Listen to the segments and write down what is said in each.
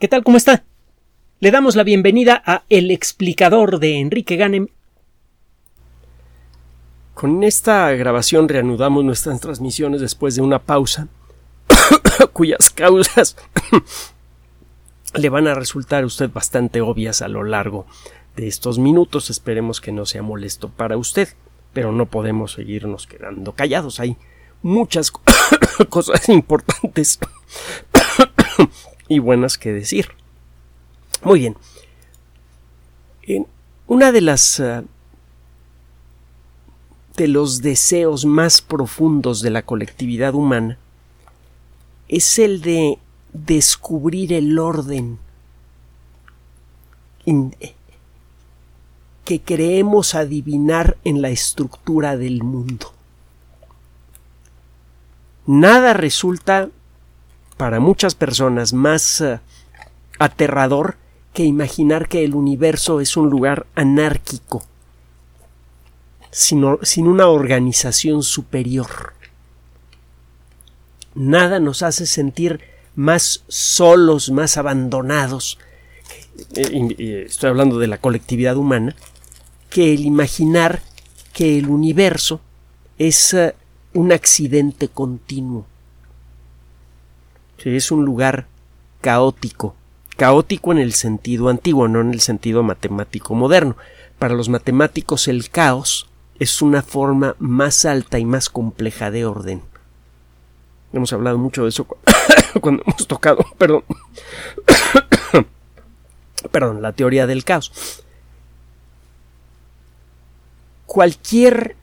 ¿Qué tal? ¿Cómo está? Le damos la bienvenida a El explicador de Enrique Ganem. Con esta grabación reanudamos nuestras transmisiones después de una pausa cuyas causas le van a resultar a usted bastante obvias a lo largo de estos minutos. Esperemos que no sea molesto para usted, pero no podemos seguirnos quedando callados. Hay muchas cosas importantes y buenas que decir. Muy bien. una de las eh, de los deseos más profundos de la colectividad humana es el de descubrir el orden que creemos adivinar en la estructura del mundo. Nada resulta para muchas personas más uh, aterrador que imaginar que el universo es un lugar anárquico, sin, sin una organización superior. Nada nos hace sentir más solos, más abandonados, eh, estoy hablando de la colectividad humana, que el imaginar que el universo es uh, un accidente continuo es un lugar caótico, caótico en el sentido antiguo, no en el sentido matemático moderno. Para los matemáticos el caos es una forma más alta y más compleja de orden. Hemos hablado mucho de eso cuando hemos tocado, perdón, perdón, la teoría del caos. Cualquier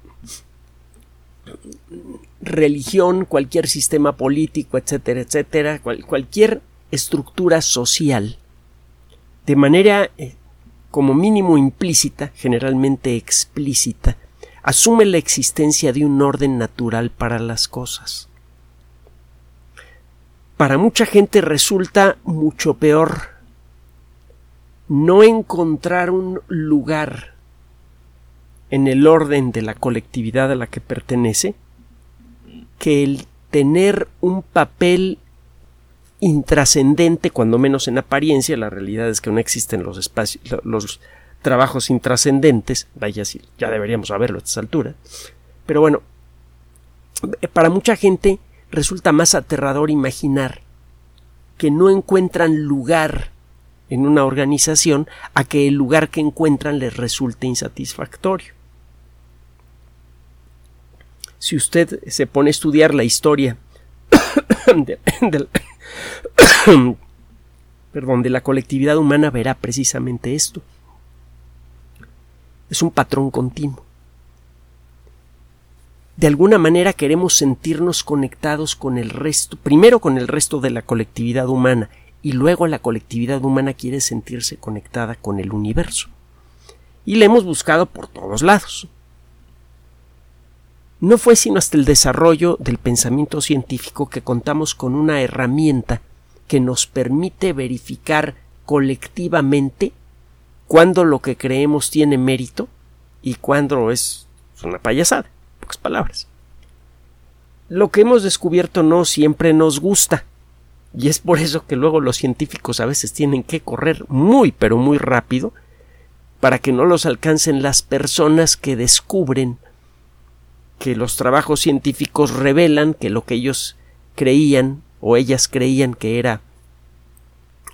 religión, cualquier sistema político, etcétera, etcétera, cualquier estructura social, de manera eh, como mínimo implícita, generalmente explícita, asume la existencia de un orden natural para las cosas. Para mucha gente resulta mucho peor no encontrar un lugar en el orden de la colectividad a la que pertenece, que el tener un papel intrascendente, cuando menos en apariencia, la realidad es que no existen los espacios, los trabajos intrascendentes, vaya si ya deberíamos saberlo a estas alturas, pero bueno, para mucha gente resulta más aterrador imaginar que no encuentran lugar en una organización a que el lugar que encuentran les resulte insatisfactorio si usted se pone a estudiar la historia de, la colectividad humana, verá precisamente esto. Es un patrón continuo. De alguna manera queremos sentirnos conectados con el resto, primero con el resto de la colectividad humana, y luego la colectividad humana quiere sentirse conectada con el universo. Y la hemos buscado por todos lados. No fue sino hasta el desarrollo del pensamiento científico que contamos con una herramienta que nos permite verificar colectivamente cuándo lo que creemos tiene mérito y cuándo es una payasada, pocas palabras. Lo que hemos descubierto no siempre nos gusta, y es por eso que luego los científicos a veces tienen que correr muy pero muy rápido para que no los alcancen las personas que descubren que los trabajos científicos revelan que lo que ellos creían o ellas creían que era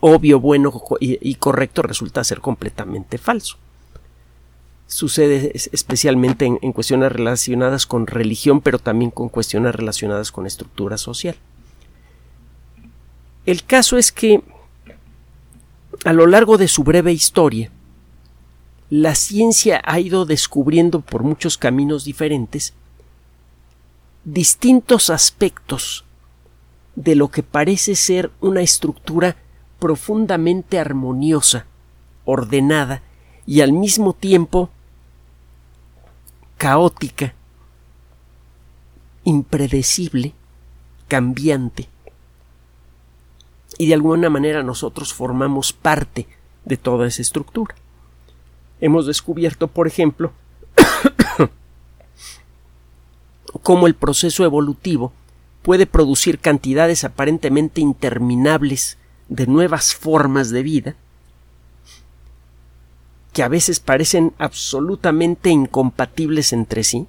obvio, bueno y, correcto resulta ser completamente falso. Sucede especialmente en, en cuestiones relacionadas con religión, pero también con cuestiones relacionadas con estructura social. El caso es que a lo largo de su breve historia, la ciencia ha ido descubriendo por muchos caminos diferentes distintos aspectos de lo que parece ser una estructura profundamente armoniosa, ordenada y al mismo tiempo caótica, impredecible, cambiante. Y de alguna manera nosotros formamos parte de toda esa estructura. Hemos descubierto, por ejemplo, cómo el proceso evolutivo puede producir cantidades aparentemente interminables de nuevas formas de vida que a veces parecen absolutamente incompatibles entre sí,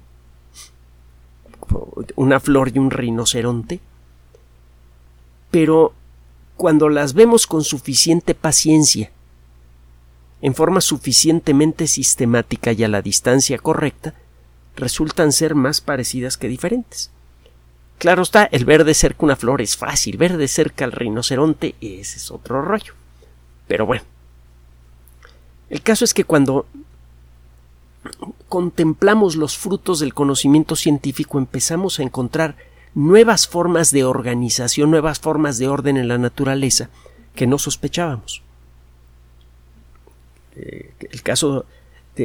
una flor y un rinoceronte, pero cuando las vemos con suficiente paciencia, en forma suficientemente sistemática y a la distancia correcta, resultan ser más parecidas que diferentes. Claro está, el ver de cerca una flor es fácil, ver de cerca al rinoceronte ese es otro rollo. Pero bueno, el caso es que cuando contemplamos los frutos del conocimiento científico empezamos a encontrar nuevas formas de organización, nuevas formas de orden en la naturaleza que no sospechábamos. Eh, el caso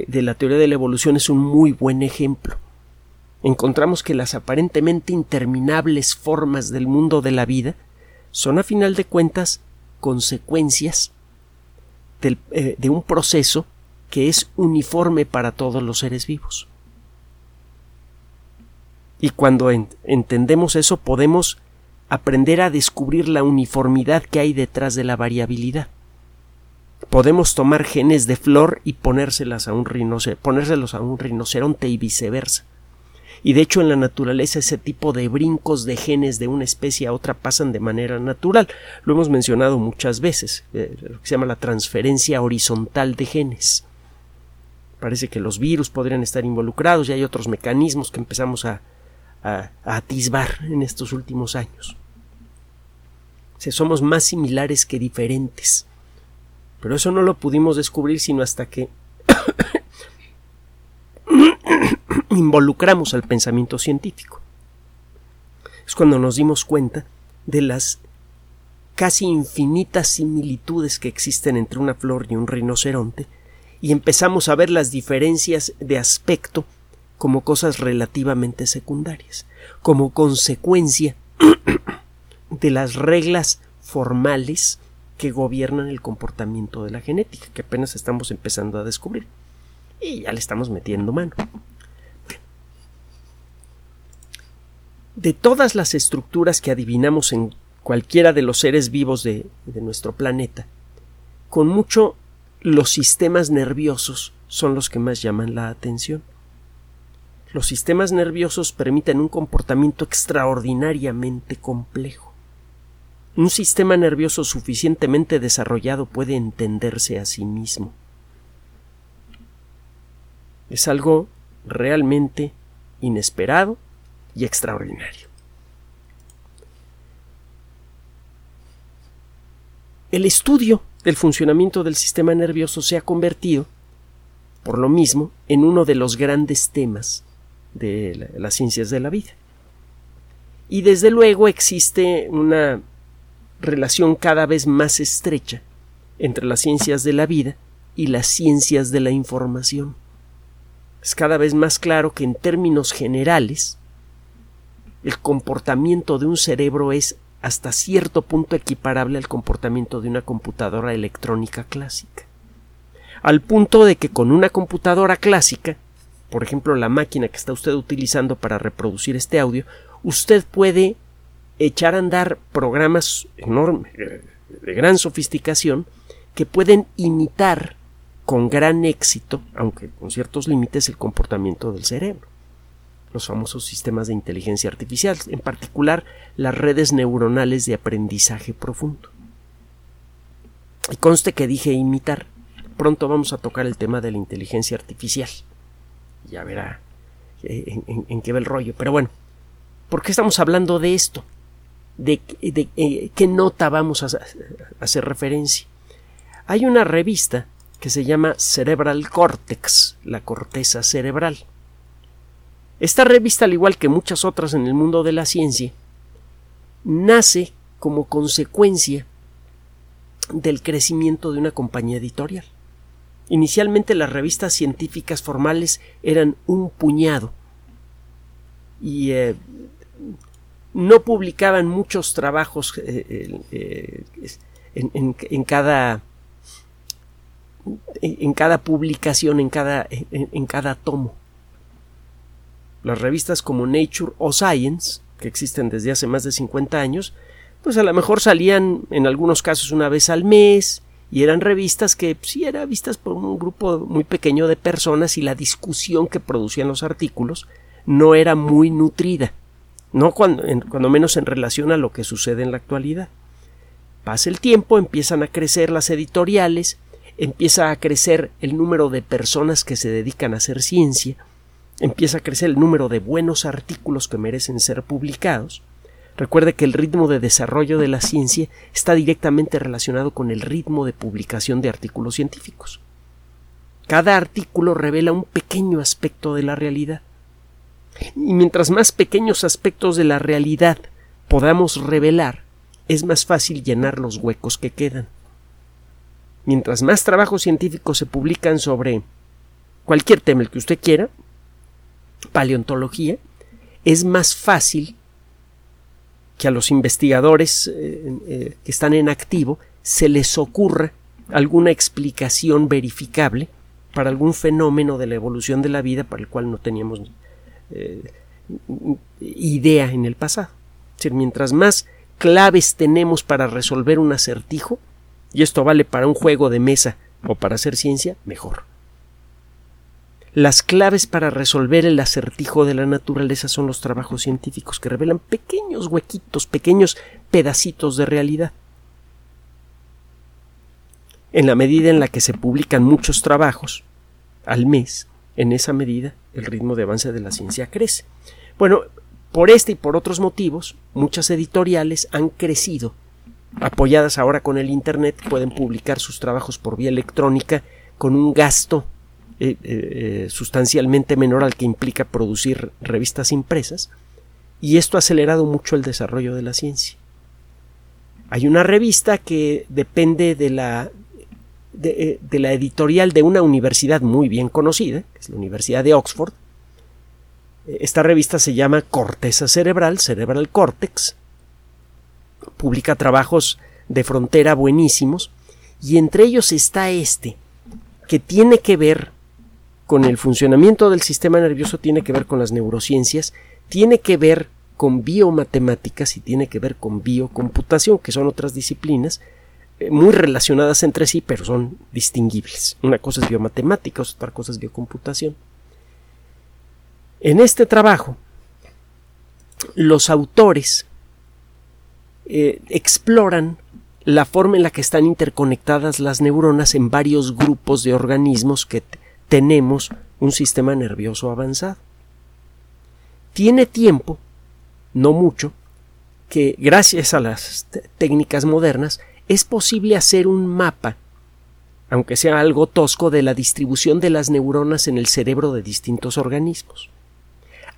de, la teoría de la evolución es un muy buen ejemplo. Encontramos que las aparentemente interminables formas del mundo de la vida son a final de cuentas consecuencias eh, de un proceso que es uniforme para todos los seres vivos. Y cuando entendemos eso podemos aprender a descubrir la uniformidad que hay detrás de la variabilidad. Podemos tomar genes de flor y ponérselas a un ponérselos a un rinoceronte y viceversa y de hecho en la naturaleza ese tipo de brincos de genes de una especie a otra pasan de manera natural. Lo hemos mencionado muchas veces, eh, lo que se llama la transferencia horizontal de genes. Parece que los virus podrían estar involucrados y hay otros mecanismos que empezamos a, atisbar en estos últimos años. Somos más similares que diferentes. Pero eso no lo pudimos descubrir sino hasta que involucramos al pensamiento científico. Es cuando nos dimos cuenta de las casi infinitas similitudes que existen entre una flor y un rinoceronte y empezamos a ver las diferencias de aspecto como cosas relativamente secundarias, como consecuencia de las reglas formales que gobiernan el comportamiento de la genética, que apenas estamos empezando a descubrir. Y ya le estamos metiendo mano. de todas las estructuras que adivinamos en cualquiera de los seres vivos de, nuestro planeta, con mucho los sistemas nerviosos son los que más llaman la atención. Los sistemas nerviosos permiten un comportamiento extraordinariamente complejo. Un sistema nervioso suficientemente desarrollado puede entenderse a sí mismo. Es algo realmente inesperado y extraordinario. El estudio del funcionamiento del sistema nervioso se ha convertido, por lo mismo, en uno de los grandes temas de las ciencias de la vida. Y desde luego existe una relación cada vez más estrecha entre las ciencias de la vida y las ciencias de la información. Es cada vez más claro que en términos generales el comportamiento de un cerebro es hasta cierto punto equiparable al comportamiento de una computadora electrónica clásica. Al punto de que con una computadora clásica, por ejemplo la máquina que está usted utilizando para reproducir este audio, usted puede echar a andar programas enormes, de gran sofisticación, que pueden imitar con gran éxito, aunque con ciertos límites, el comportamiento del cerebro los famosos sistemas de inteligencia artificial, en particular las redes neuronales de aprendizaje profundo. Y conste que dije imitar. Pronto vamos a tocar el tema de la inteligencia artificial. Ya verá eh, en, qué va el rollo. Pero bueno, ¿por qué estamos hablando de esto? ¿De, eh, qué nota vamos a, hacer referencia? Hay una revista que se llama Cerebral Cortex, la corteza cerebral esta revista, al igual que muchas otras en el mundo de la ciencia, nace como consecuencia del crecimiento de una compañía editorial. Inicialmente las revistas científicas formales eran un puñado y eh, no publicaban muchos trabajos eh, eh, en, cada en cada publicación, en cada, en cada tomo. Las revistas como Nature o Science, que existen desde hace más de 50 años, pues a lo mejor salían en algunos casos una vez al mes y eran revistas que sí eran vistas por un grupo muy pequeño de personas y la discusión que producían los artículos no era muy nutrida, no cuando, cuando menos en relación a lo que sucede en la actualidad. Pasa el tiempo, empiezan a crecer las editoriales, empieza a crecer el número de personas que se dedican a hacer ciencia, empieza a crecer el número de buenos artículos que merecen ser publicados. Recuerde que el ritmo de desarrollo de la ciencia está directamente relacionado con el ritmo de publicación de artículos científicos. Cada artículo revela un pequeño aspecto de la realidad. Y mientras más pequeños aspectos de la realidad podamos revelar, es más fácil llenar los huecos que quedan. Mientras más trabajos científicos se publican sobre cualquier tema el que usted quiera, paleontología, es más fácil que a los investigadores eh, eh, que están en activo se les ocurra alguna explicación verificable para algún fenómeno de la evolución de la vida para el cual no teníamos eh, idea en el pasado. Es decir, mientras más claves tenemos para resolver un acertijo, y esto vale para un juego de mesa o para hacer ciencia, mejor. Las claves para resolver el acertijo de la naturaleza son los trabajos científicos que revelan pequeños huequitos, pequeños pedacitos de realidad. En la medida en la que se publican muchos trabajos al mes, en esa medida el ritmo de avance de la ciencia crece. Bueno, por este y por otros motivos, muchas editoriales han crecido apoyadas ahora con el Internet, pueden publicar sus trabajos por vía electrónica con un gasto eh, eh, sustancialmente menor al que implica producir revistas impresas, y esto ha acelerado mucho el desarrollo de la ciencia. Hay una revista que depende de la, de, eh, de la editorial de una universidad muy bien conocida, que es la Universidad de Oxford. Esta revista se llama Corteza Cerebral, Cerebral Cortex, publica trabajos de frontera buenísimos, y entre ellos está este, que tiene que ver con el funcionamiento del sistema nervioso, tiene que ver con las neurociencias, tiene que ver con biomatemáticas y tiene que ver con biocomputación, que son otras disciplinas eh, muy relacionadas entre sí, pero son distinguibles. Una cosa es biomatemática, otra cosa es biocomputación. En este trabajo, los autores eh, exploran la forma en la que están interconectadas las neuronas en varios grupos de organismos que tenemos un sistema nervioso avanzado. Tiene tiempo, no mucho, que gracias a las técnicas modernas es posible hacer un mapa, aunque sea algo tosco, de la distribución de las neuronas en el cerebro de distintos organismos.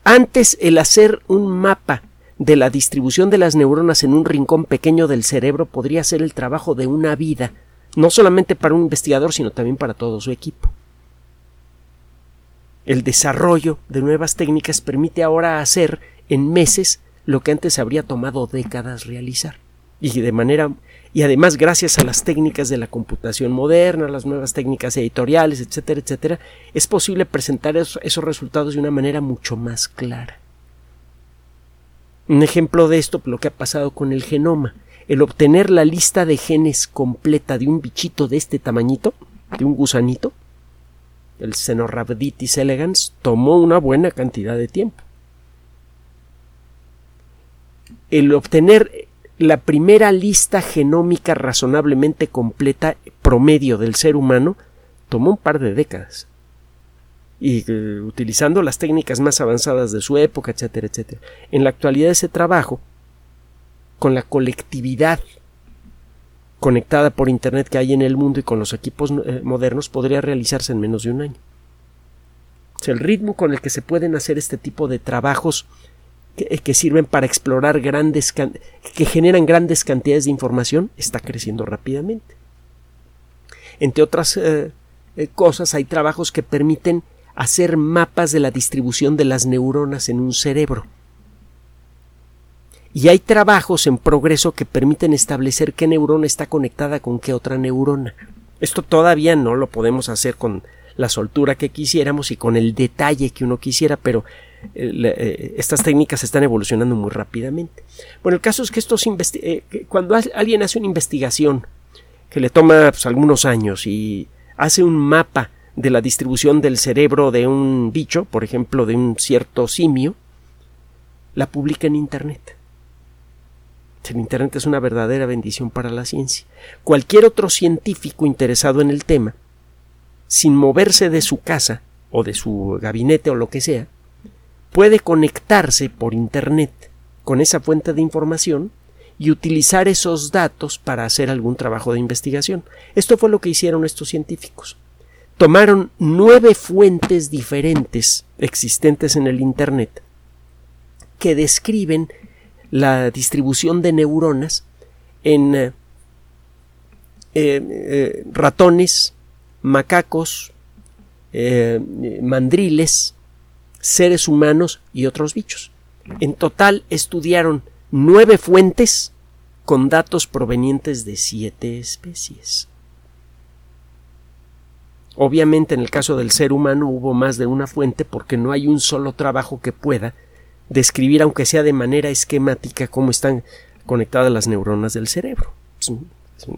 Antes el hacer un mapa de la distribución de las neuronas en un rincón pequeño del cerebro podría ser el trabajo de una vida, no solamente para un investigador, sino también para todo su equipo. El desarrollo de nuevas técnicas permite ahora hacer en meses lo que antes habría tomado décadas realizar. Y de manera y además gracias a las técnicas de la computación moderna, las nuevas técnicas editoriales, etcétera, etcétera, es posible presentar esos resultados de una manera mucho más clara. Un ejemplo de esto, lo que ha pasado con el genoma. El obtener la lista de genes completa de un bichito de este tamañito, de un gusanito, el Cenorhabditis elegans, tomó una buena cantidad de tiempo. El obtener la primera lista genómica razonablemente completa promedio del ser humano tomó un par de décadas y eh, utilizando las técnicas más avanzadas de su época, etcétera, etcétera. En la actualidad ese trabajo, con la colectividad conectada por Internet que hay en el mundo y con los equipos eh, modernos, podría realizarse en menos de un año. el ritmo con el que se pueden hacer este tipo de trabajos que, eh, sirven para explorar grandes, que generan grandes cantidades de información, está creciendo rápidamente. Entre otras cosas, hay trabajos que permiten hacer mapas de la distribución de las neuronas en un cerebro. Y hay trabajos en progreso que permiten establecer qué neurona está conectada con qué otra neurona. Esto todavía no lo podemos hacer con la soltura que quisiéramos y con el detalle que uno quisiera, pero estas técnicas están evolucionando muy rápidamente. Bueno, el caso es que estos cuando alguien hace una investigación que le toma pues, algunos años y hace un mapa de la distribución del cerebro de un bicho, por ejemplo, de un cierto simio, la publica en Internet. El Internet es una verdadera bendición para la ciencia. Cualquier otro científico interesado en el tema, sin moverse de su casa o de su gabinete o lo que sea, puede conectarse por Internet con esa fuente de información y utilizar esos datos para hacer algún trabajo de investigación. Esto fue lo que hicieron estos científicos. Tomaron nueve fuentes diferentes existentes en el Internet que describen la distribución de neuronas en eh, eh, ratones, macacos, eh, mandriles, seres humanos y otros bichos. En total estudiaron nueve fuentes con datos provenientes de siete especies. Obviamente en el caso del ser humano hubo más de una fuente porque no hay un solo trabajo que pueda describir, aunque sea de manera esquemática, cómo están conectadas las neuronas del cerebro.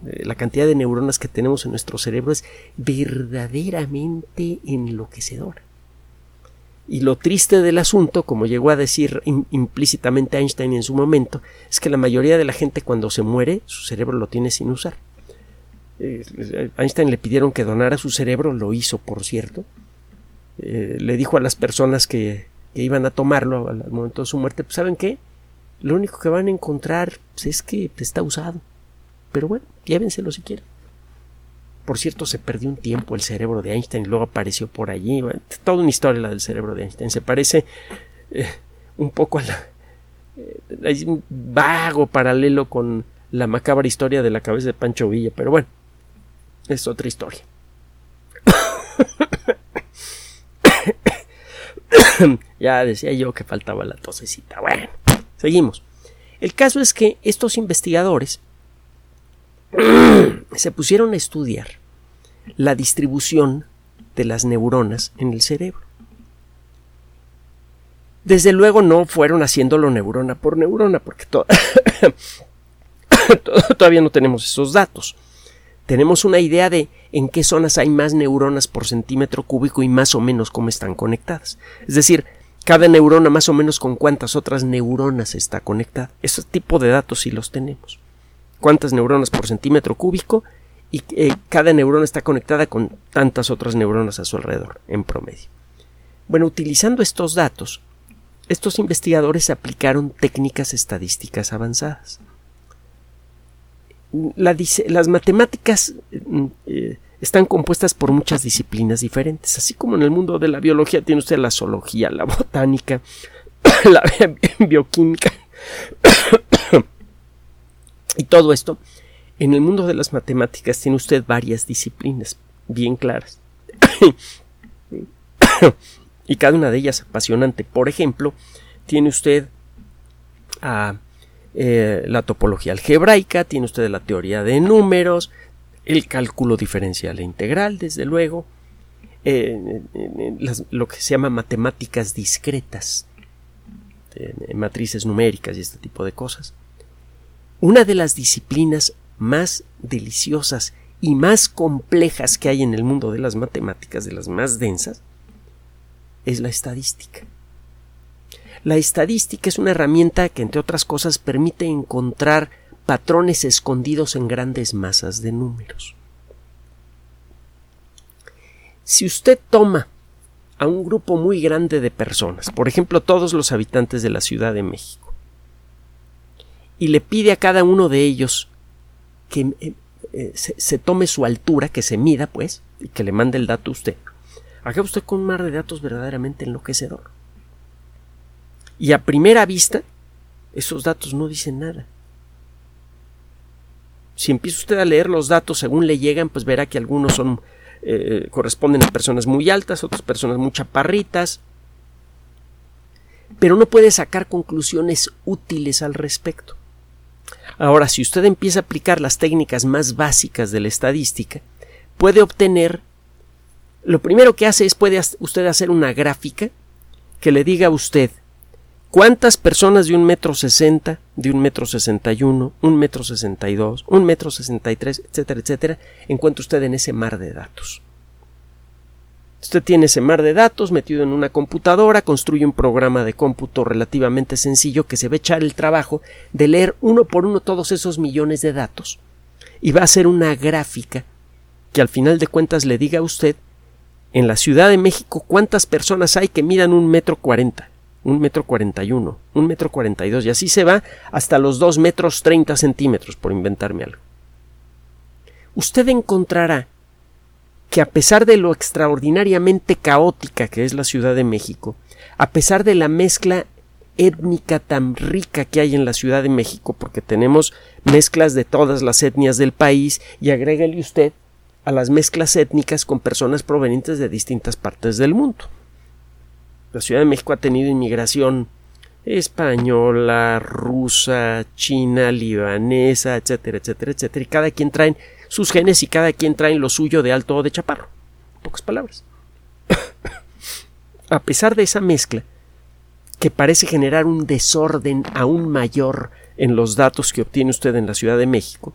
La cantidad de neuronas que tenemos en nuestro cerebro es verdaderamente enloquecedora. Y lo triste del asunto, como llegó a decir implícitamente Einstein en su momento, es que la mayoría de la gente cuando se muere, su cerebro lo tiene sin usar. Eh, Einstein le pidieron que donara su cerebro, lo hizo, por cierto. Eh, le dijo a las personas que, iban a tomarlo al, momento de su muerte, pues ¿saben qué? Lo único que van a encontrar pues, es que está usado. Pero bueno, llévenselo si quieren. Por cierto, se perdió un tiempo el cerebro de Einstein, y luego apareció por allí. toda una historia la del cerebro de Einstein. Se parece eh, un poco a la. Eh, vago paralelo con la macabra historia de la cabeza de Pancho Villa, pero bueno, es otra historia. ya decía yo que faltaba la tosecita. Bueno, seguimos. El caso es que estos investigadores se pusieron a estudiar la distribución de las neuronas en el cerebro. Desde luego no fueron haciéndolo neurona por neurona, porque todavía no tenemos esos datos. Tenemos una idea de en qué zonas hay más neuronas por centímetro cúbico y más o menos cómo están conectadas. Es decir, cada neurona más o menos con cuántas otras neuronas está conectada. Ese tipo de datos sí los tenemos cuántas neuronas por centímetro cúbico y eh, cada neurona está conectada con tantas otras neuronas a su alrededor en promedio. Bueno, utilizando estos datos, estos investigadores aplicaron técnicas estadísticas avanzadas. las matemáticas mm, eh, están compuestas por muchas disciplinas diferentes, así como en el mundo de la biología tiene usted la zoología, la botánica, la bioquímica, y todo esto, en el mundo de las matemáticas tiene usted varias disciplinas bien claras. y cada una de ellas apasionante. Por ejemplo, tiene usted a, eh, la topología algebraica, tiene usted la teoría de números, el cálculo diferencial e integral, desde luego, eh, lo que se llama matemáticas discretas, matrices numéricas y este tipo de cosas. Una de las disciplinas más deliciosas y más complejas que hay en el mundo de las matemáticas, de las más densas, es la estadística. La estadística es una herramienta que, entre otras cosas, permite encontrar patrones escondidos en grandes masas de números. Si usted toma a un grupo muy grande de personas, por ejemplo todos los habitantes de la Ciudad de México, y le pide a cada uno de ellos que eh, eh, se, tome su altura, que se mida, pues, y que le mande el dato a usted. Acaba usted con un mar de datos verdaderamente enloquecedor. Y a primera vista, esos datos no dicen nada. Si empieza usted a leer los datos según le llegan, pues verá que algunos son eh, corresponden a personas muy altas, otras personas muy chaparritas, pero no puede sacar conclusiones útiles al respecto. Ahora, si usted empieza a aplicar las técnicas más básicas de la estadística, puede obtener, lo primero que hace es puede usted hacer una gráfica que le diga a usted cuántas personas de un metro sesenta, de un metro sesenta y uno, un metro sesenta y dos, un metro sesenta y tres, etcétera, etcétera, encuentra usted en ese mar de datos. Usted tiene ese mar de datos metido en una computadora, construye un programa de cómputo relativamente sencillo que se va a echar el trabajo de leer uno por uno todos esos millones de datos y va a hacer una gráfica que al final de cuentas le diga a usted en la Ciudad de México cuántas personas hay que midan un metro cuarenta, un metro cuarenta y uno, un metro cuarenta y dos, y así se va hasta los dos metros treinta centímetros, por inventarme algo. Usted encontrará que a pesar de lo extraordinariamente caótica que es la Ciudad de México, a pesar de la mezcla étnica tan rica que hay en la Ciudad de México, porque tenemos mezclas de todas las etnias del país, y agrégale usted a las mezclas étnicas con personas provenientes de distintas partes del mundo. La Ciudad de México ha tenido inmigración española, rusa, china, libanesa, etcétera, etcétera, etcétera, y cada quien trae sus genes y cada quien trae lo suyo de alto o de chaparro. pocas palabras. a pesar de esa mezcla, que parece generar un desorden aún mayor en los datos que obtiene usted en la Ciudad de México,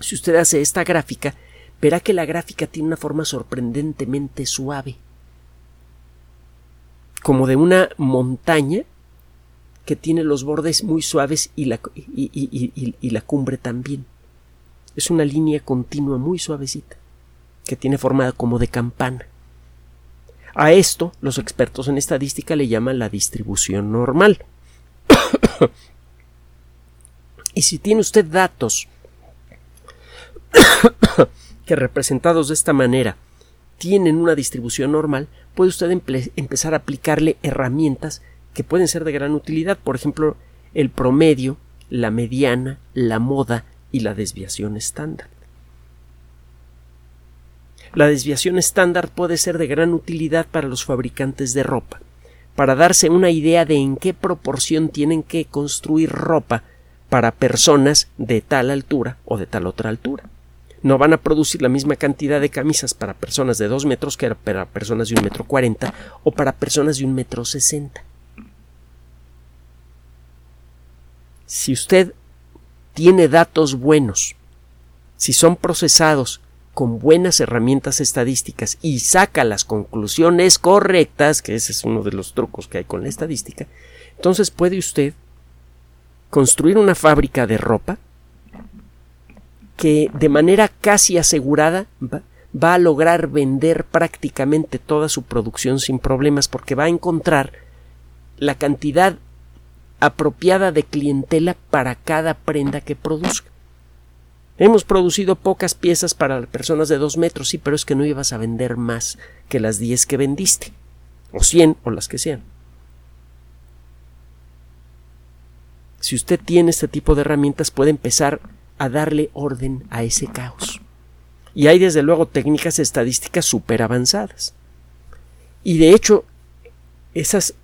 si usted hace esta gráfica, verá que la gráfica tiene una forma sorprendentemente suave, como de una montaña que tiene los bordes muy suaves y la, y, la cumbre también. Es una línea continua muy suavecita, que tiene forma como de campana. A esto los expertos en estadística le llaman la distribución normal. y si tiene usted datos que representados de esta manera tienen una distribución normal, puede usted empezar a aplicarle herramientas que pueden ser de gran utilidad, por ejemplo, el promedio, la mediana, la moda y la desviación estándar. La desviación estándar puede ser de gran utilidad para los fabricantes de ropa, para darse una idea de en qué proporción tienen que construir ropa para personas de tal altura o de tal otra altura no van a producir la misma cantidad de camisas para personas de dos metros que para personas de un metro cuarenta o para personas de un metro sesenta. Si usted tiene datos buenos, si son procesados con buenas herramientas estadísticas y saca las conclusiones correctas, que ese es uno de los trucos que hay con la estadística, entonces puede usted construir una fábrica de ropa que de manera casi asegurada va, a lograr vender prácticamente toda su producción sin problemas porque va a encontrar la cantidad apropiada de clientela para cada prenda que produzca. Hemos producido pocas piezas para personas de dos metros, sí, pero es que no ibas a vender más que las diez que vendiste, o cien, o las que sean. Si usted tiene este tipo de herramientas, puede empezar a darle orden a ese caos. Y hay desde luego técnicas estadísticas súper avanzadas. Y de hecho, esas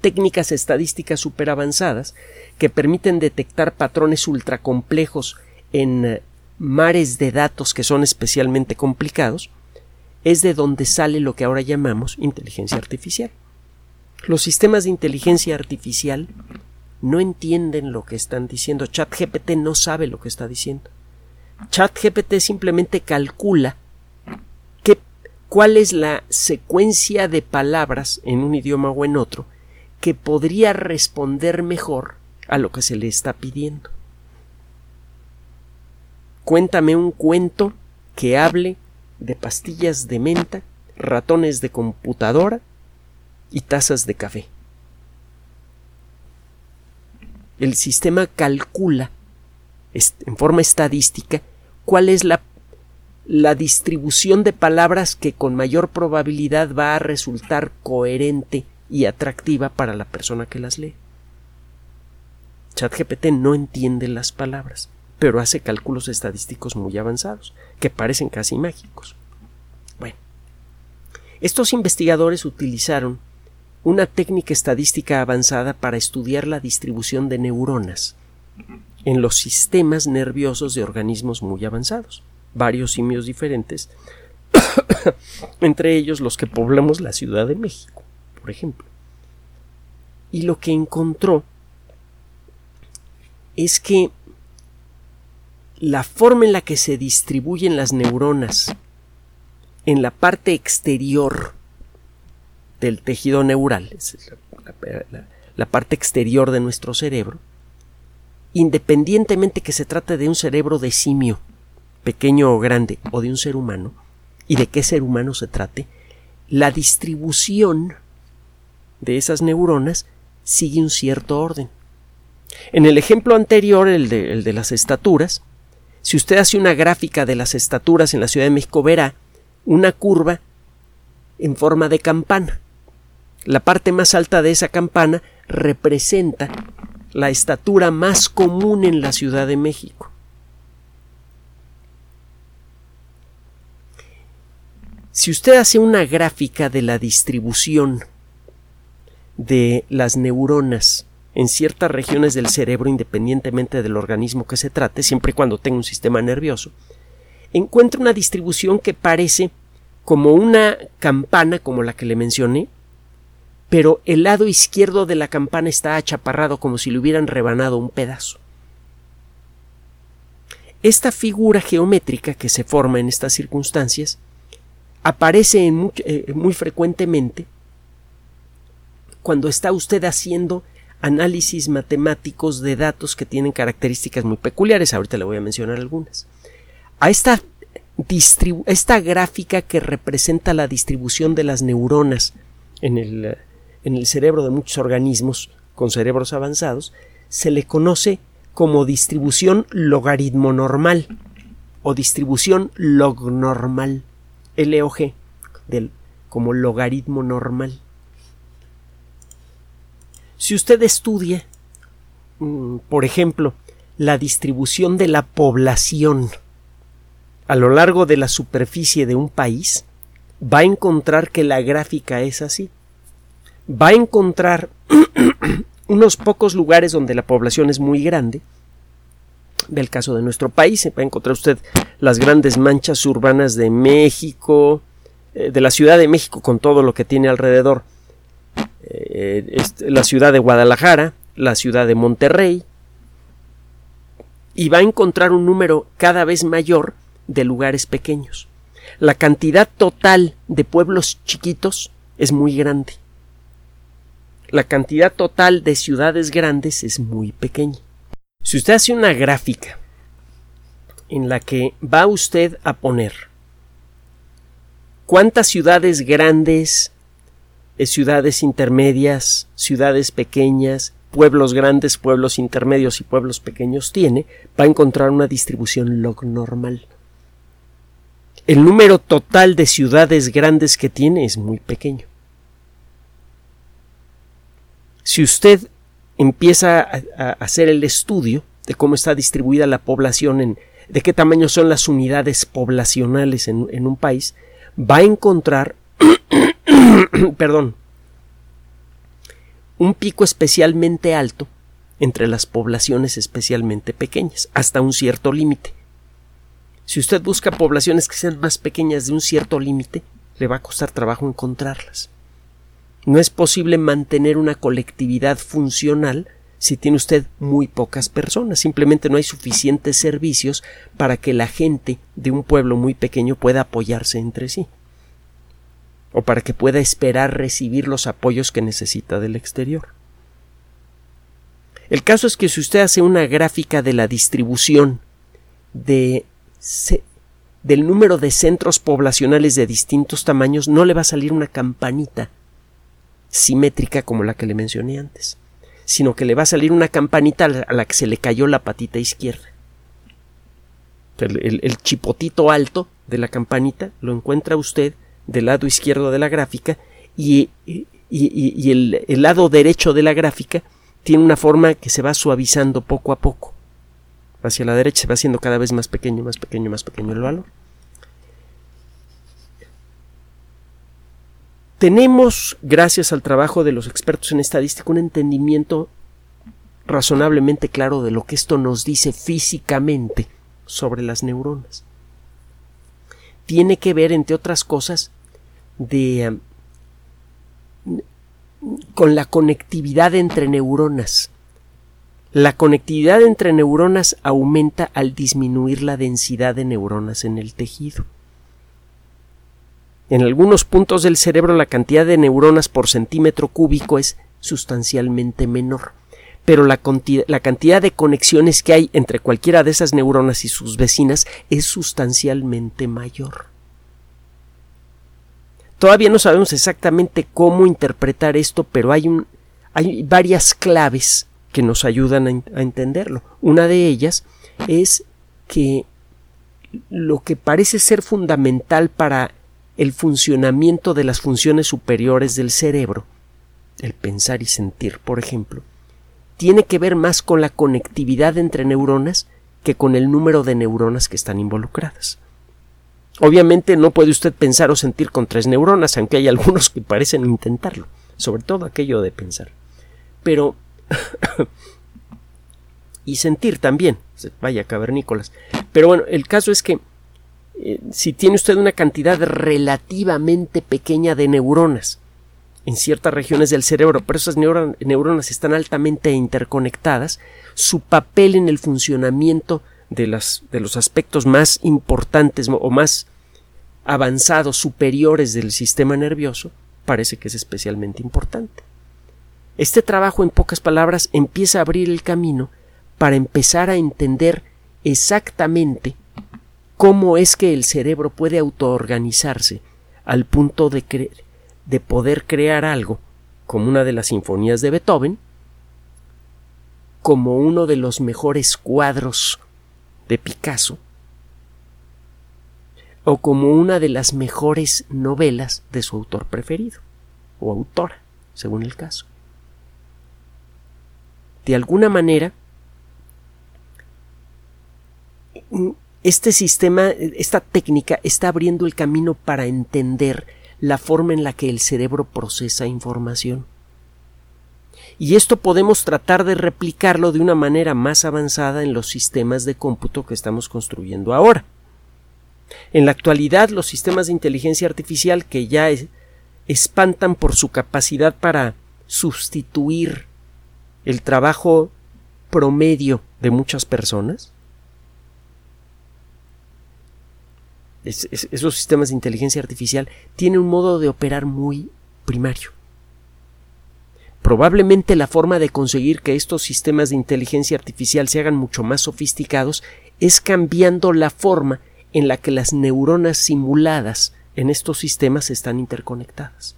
técnicas estadísticas súper avanzadas que permiten detectar patrones ultracomplejos en eh, mares de datos que son especialmente complicados, es de donde sale lo que ahora llamamos inteligencia artificial. Los sistemas de inteligencia artificial no entienden lo que están diciendo. ChatGPT no sabe lo que está diciendo. ChatGPT simplemente calcula cuál es la secuencia de palabras en un idioma o en otro que podría responder mejor a lo que se le está pidiendo. Cuéntame un cuento que hable de pastillas de menta, ratones de computadora y tazas de café el sistema calcula en forma estadística cuál es la, la distribución de palabras que con mayor probabilidad va a resultar coherente y atractiva para la persona que las lee. ChatGPT no entiende las palabras, pero hace cálculos estadísticos muy avanzados, que parecen casi mágicos. Bueno, estos investigadores utilizaron una técnica estadística avanzada para estudiar la distribución de neuronas en los sistemas nerviosos de organismos muy avanzados. Varios simios diferentes entre ellos los que poblamos la Ciudad de México, por ejemplo. Y lo que encontró es que la forma en la que se distribuyen las neuronas en la parte exterior del tejido neural, la, la, parte exterior de nuestro cerebro, independientemente que se trate de un cerebro de simio, pequeño o grande, o de un ser humano, y de qué ser humano se trate, la distribución de esas neuronas sigue un cierto orden. En el ejemplo anterior, el de, las estaturas, si usted hace una gráfica de las estaturas en la Ciudad de México, verá una curva en forma de campana. La parte más alta de esa campana representa la estatura más común en la Ciudad de México. Si usted hace una gráfica de la distribución de las neuronas en ciertas regiones del cerebro independientemente del organismo que se trate, siempre y cuando tenga un sistema nervioso, encuentra una distribución que parece como una campana como la que le mencioné, pero el lado izquierdo de la campana está achaparrado como si le hubieran rebanado un pedazo. Esta figura geométrica que se forma en estas circunstancias aparece eh, muy frecuentemente cuando está usted haciendo análisis matemáticos de datos que tienen características muy peculiares. Ahorita le voy a mencionar algunas. A esta, esta gráfica que representa la distribución de las neuronas en el, en el cerebro de muchos organismos con cerebros avanzados, se le conoce como distribución logaritmo normal o distribución log-normal, LOG, del, como logaritmo normal. Si usted estudia, mm, por ejemplo, la distribución de la población a lo largo de la superficie de un país, va a encontrar que la gráfica es así. Va a encontrar unos pocos lugares donde la población es muy grande. Del caso de nuestro país, va a encontrar usted las grandes manchas urbanas de México, eh, de la Ciudad de México con todo lo que tiene alrededor eh, la ciudad de Guadalajara, la ciudad de Monterrey, y va a encontrar un número cada vez mayor de lugares pequeños. La cantidad total de pueblos chiquitos es muy grande. La cantidad total de ciudades grandes es muy pequeña. Si usted hace una gráfica en la que va usted a poner cuántas ciudades grandes ciudades intermedias, ciudades pequeñas, pueblos grandes, pueblos intermedios y pueblos pequeños tiene, va a encontrar una distribución log normal. El número total de ciudades grandes que tiene es muy pequeño. Si usted empieza a, hacer el estudio de cómo está distribuida la población, en, de qué tamaño son las unidades poblacionales en un país, va a encontrar perdón, un pico especialmente alto entre las poblaciones especialmente pequeñas, hasta un cierto límite. Si usted busca poblaciones que sean más pequeñas de un cierto límite, le va a costar trabajo encontrarlas. No es posible mantener una colectividad funcional si tiene usted muy pocas personas. Simplemente no hay suficientes servicios para que la gente de un pueblo muy pequeño pueda apoyarse entre sí o para que pueda esperar recibir los apoyos que necesita del exterior. El caso es que si usted hace una gráfica de la distribución de del número de centros poblacionales de distintos tamaños, no le va a salir una campanita simétrica como la que le mencioné antes, sino que le va a salir una campanita a la que se le cayó la patita izquierda. el chipotito alto de la campanita lo encuentra usted del lado izquierdo de la gráfica y, el, el, lado derecho de la gráfica tiene una forma que se va suavizando poco a poco. Hacia la derecha se va haciendo cada vez más pequeño, más pequeño, más pequeño el valor. Tenemos, gracias al trabajo de los expertos en estadística, un entendimiento razonablemente claro de lo que esto nos dice físicamente sobre las neuronas tiene que ver, entre otras cosas, de, con la conectividad entre neuronas. La conectividad entre neuronas aumenta al disminuir la densidad de neuronas en el tejido. En algunos puntos del cerebro la cantidad de neuronas por centímetro cúbico es sustancialmente menor, pero la, la, cantidad de conexiones que hay entre cualquiera de esas neuronas y sus vecinas es sustancialmente mayor. Todavía no sabemos exactamente cómo interpretar esto, pero hay, un, varias claves que nos ayudan a entenderlo. Una de ellas es que lo que parece ser fundamental para el funcionamiento de las funciones superiores del cerebro, el pensar y sentir, por ejemplo, tiene que ver más con la conectividad entre neuronas que con el número de neuronas que están involucradas. Obviamente no puede usted pensar o sentir con tres neuronas, aunque hay algunos que parecen intentarlo, sobre todo aquello de pensar. Pero... y sentir también, vaya cavernícolas. Pero bueno, el caso es que eh, si tiene usted una cantidad relativamente pequeña de neuronas en ciertas regiones del cerebro, pero esas neuronas están altamente interconectadas, su papel en el funcionamiento de, las, de los aspectos más importantes o más avanzados, superiores del sistema nervioso, parece que es especialmente importante. Este trabajo, en pocas palabras, empieza a abrir el camino para empezar a entender exactamente cómo es que el cerebro puede autoorganizarse al punto de, de poder crear algo, como una de las sinfonías de Beethoven, como uno de los mejores cuadros de Picasso, o como una de las mejores novelas de su autor preferido, o autora, según el caso. De alguna manera, este sistema, esta técnica está abriendo el camino para entender la forma en la que el cerebro procesa información. Y esto podemos tratar de replicarlo de una manera más avanzada en los sistemas de cómputo que estamos construyendo ahora. En la actualidad, los sistemas de inteligencia artificial que ya espantan por su capacidad para sustituir el trabajo promedio de muchas personas, esos sistemas de inteligencia artificial tienen un modo de operar muy primario. Probablemente la forma de conseguir que estos sistemas de inteligencia artificial se hagan mucho más sofisticados es cambiando la forma en la que las neuronas simuladas en estos sistemas están interconectadas.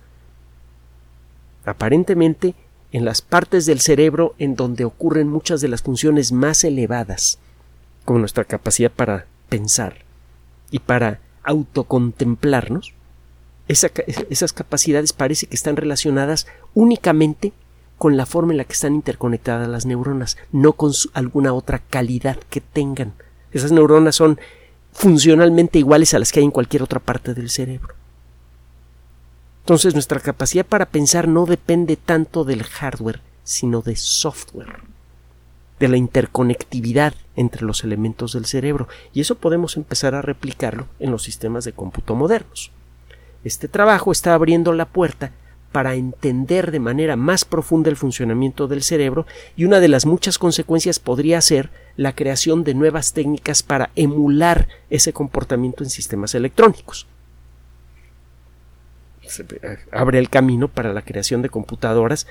Aparentemente, en las partes del cerebro en donde ocurren muchas de las funciones más elevadas, como nuestra capacidad para pensar y para autocontemplarnos, esas capacidades parece que están relacionadas únicamente con la forma en la que están interconectadas las neuronas, no con alguna otra calidad que tengan. Esas neuronas son funcionalmente iguales a las que hay en cualquier otra parte del cerebro. Entonces nuestra capacidad para pensar no depende tanto del hardware, sino de software, de la interconectividad entre los elementos del cerebro, y eso podemos empezar a replicarlo en los sistemas de cómputo modernos. Este trabajo está abriendo la puerta para entender de manera más profunda el funcionamiento del cerebro y una de las muchas consecuencias podría ser la creación de nuevas técnicas para emular ese comportamiento en sistemas electrónicos. Eh, abre el camino para la creación de computadoras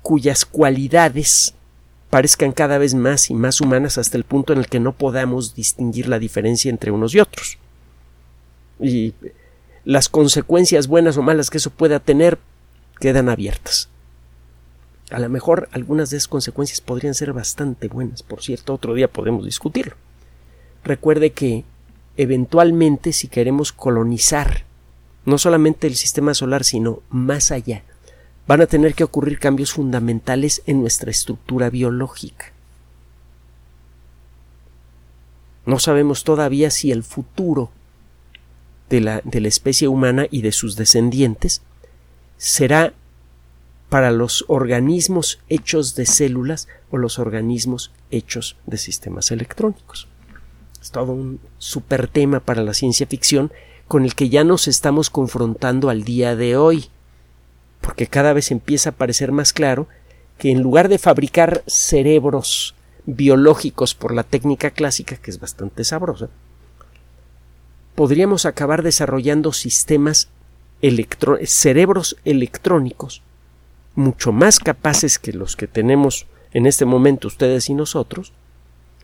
cuyas cualidades parezcan cada vez más y más humanas hasta el punto en el que no podamos distinguir la diferencia entre unos y otros. Y las consecuencias buenas o malas que eso pueda tener quedan abiertas. A lo mejor algunas de esas consecuencias podrían ser bastante buenas, por cierto, otro día podemos discutirlo. Recuerde que eventualmente si queremos colonizar no solamente el sistema solar, sino más allá, van a tener que ocurrir cambios fundamentales en nuestra estructura biológica. No sabemos todavía si el futuro de la, de la especie humana y de sus descendientes será para los organismos hechos de células o los organismos hechos de sistemas electrónicos. Es todo un super tema para la ciencia ficción con el que ya nos estamos confrontando al día de hoy, porque cada vez empieza a parecer más claro que en lugar de fabricar cerebros biológicos por la técnica clásica, que es bastante sabrosa, podríamos acabar desarrollando sistemas cerebros electrónicos mucho más capaces que los que tenemos en este momento ustedes y nosotros,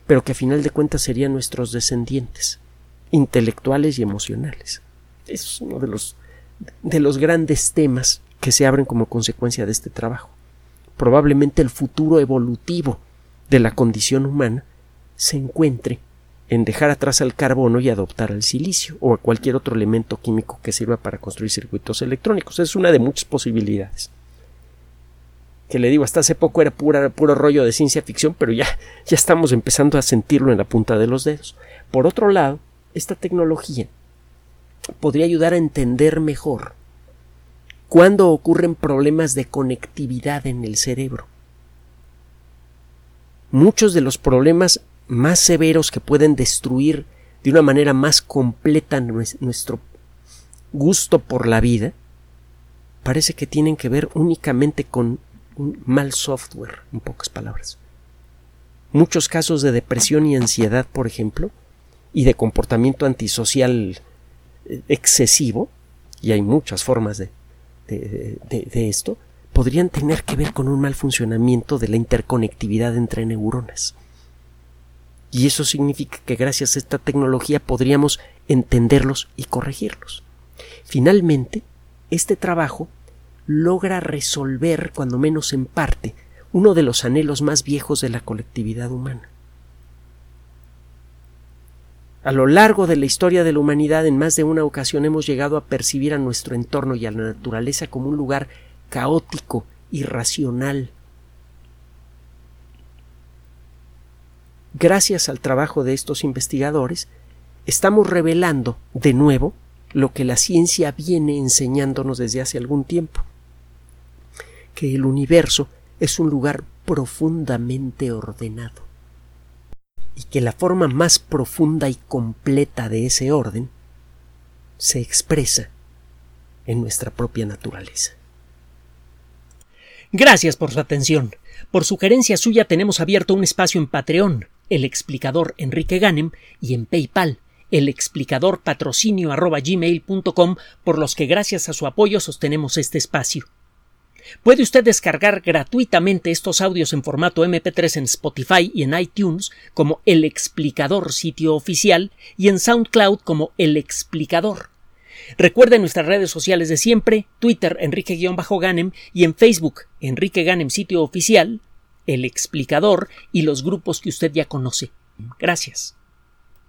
pero que a final de cuentas serían nuestros descendientes, intelectuales y emocionales. Es uno de los, de los grandes temas que se abren como consecuencia de este trabajo. Probablemente el futuro evolutivo de la condición humana se encuentre en dejar atrás al carbono y adoptar al silicio o a cualquier otro elemento químico que sirva para construir circuitos electrónicos. Es una de muchas posibilidades. Que le digo, hasta hace poco era pura, puro rollo de ciencia ficción, pero ya, ya estamos empezando a sentirlo en la punta de los dedos. Por otro lado, esta tecnología podría ayudar a entender mejor cuándo ocurren problemas de conectividad en el cerebro. Muchos de los problemas más severos que pueden destruir de una manera más completa nuestro gusto por la vida, parece que tienen que ver únicamente con un mal software, en pocas palabras. Muchos casos de depresión y ansiedad, por ejemplo, y de comportamiento antisocial eh, excesivo, y hay muchas formas de, de, de, esto, podrían tener que ver con un mal funcionamiento de la interconectividad entre neuronas. Y eso significa que gracias a esta tecnología podríamos entenderlos y corregirlos. Finalmente, este trabajo logra resolver, cuando menos en parte, uno de los anhelos más viejos de la colectividad humana. A lo largo de la historia de la humanidad, en más de una ocasión hemos llegado a percibir a nuestro entorno y a la naturaleza como un lugar caótico, irracional, gracias al trabajo de estos investigadores, estamos revelando de nuevo lo que la ciencia viene enseñándonos desde hace algún tiempo, que el universo es un lugar profundamente ordenado y que la forma más profunda y completa de ese orden se expresa en nuestra propia naturaleza. Gracias por su atención. Por sugerencia suya tenemos abierto un espacio en Patreon el explicador Enrique Ganem y en PayPal el explicador patrocinio por los que gracias a su apoyo sostenemos este espacio. Puede usted descargar gratuitamente estos audios en formato MP3 en Spotify y en iTunes como El Explicador sitio oficial y en SoundCloud como El Explicador. Recuerde nuestras redes sociales de siempre, Twitter Enrique-Ganem y en Facebook Enrique Ganem sitio oficial, el explicador y los grupos que usted ya conoce. Gracias.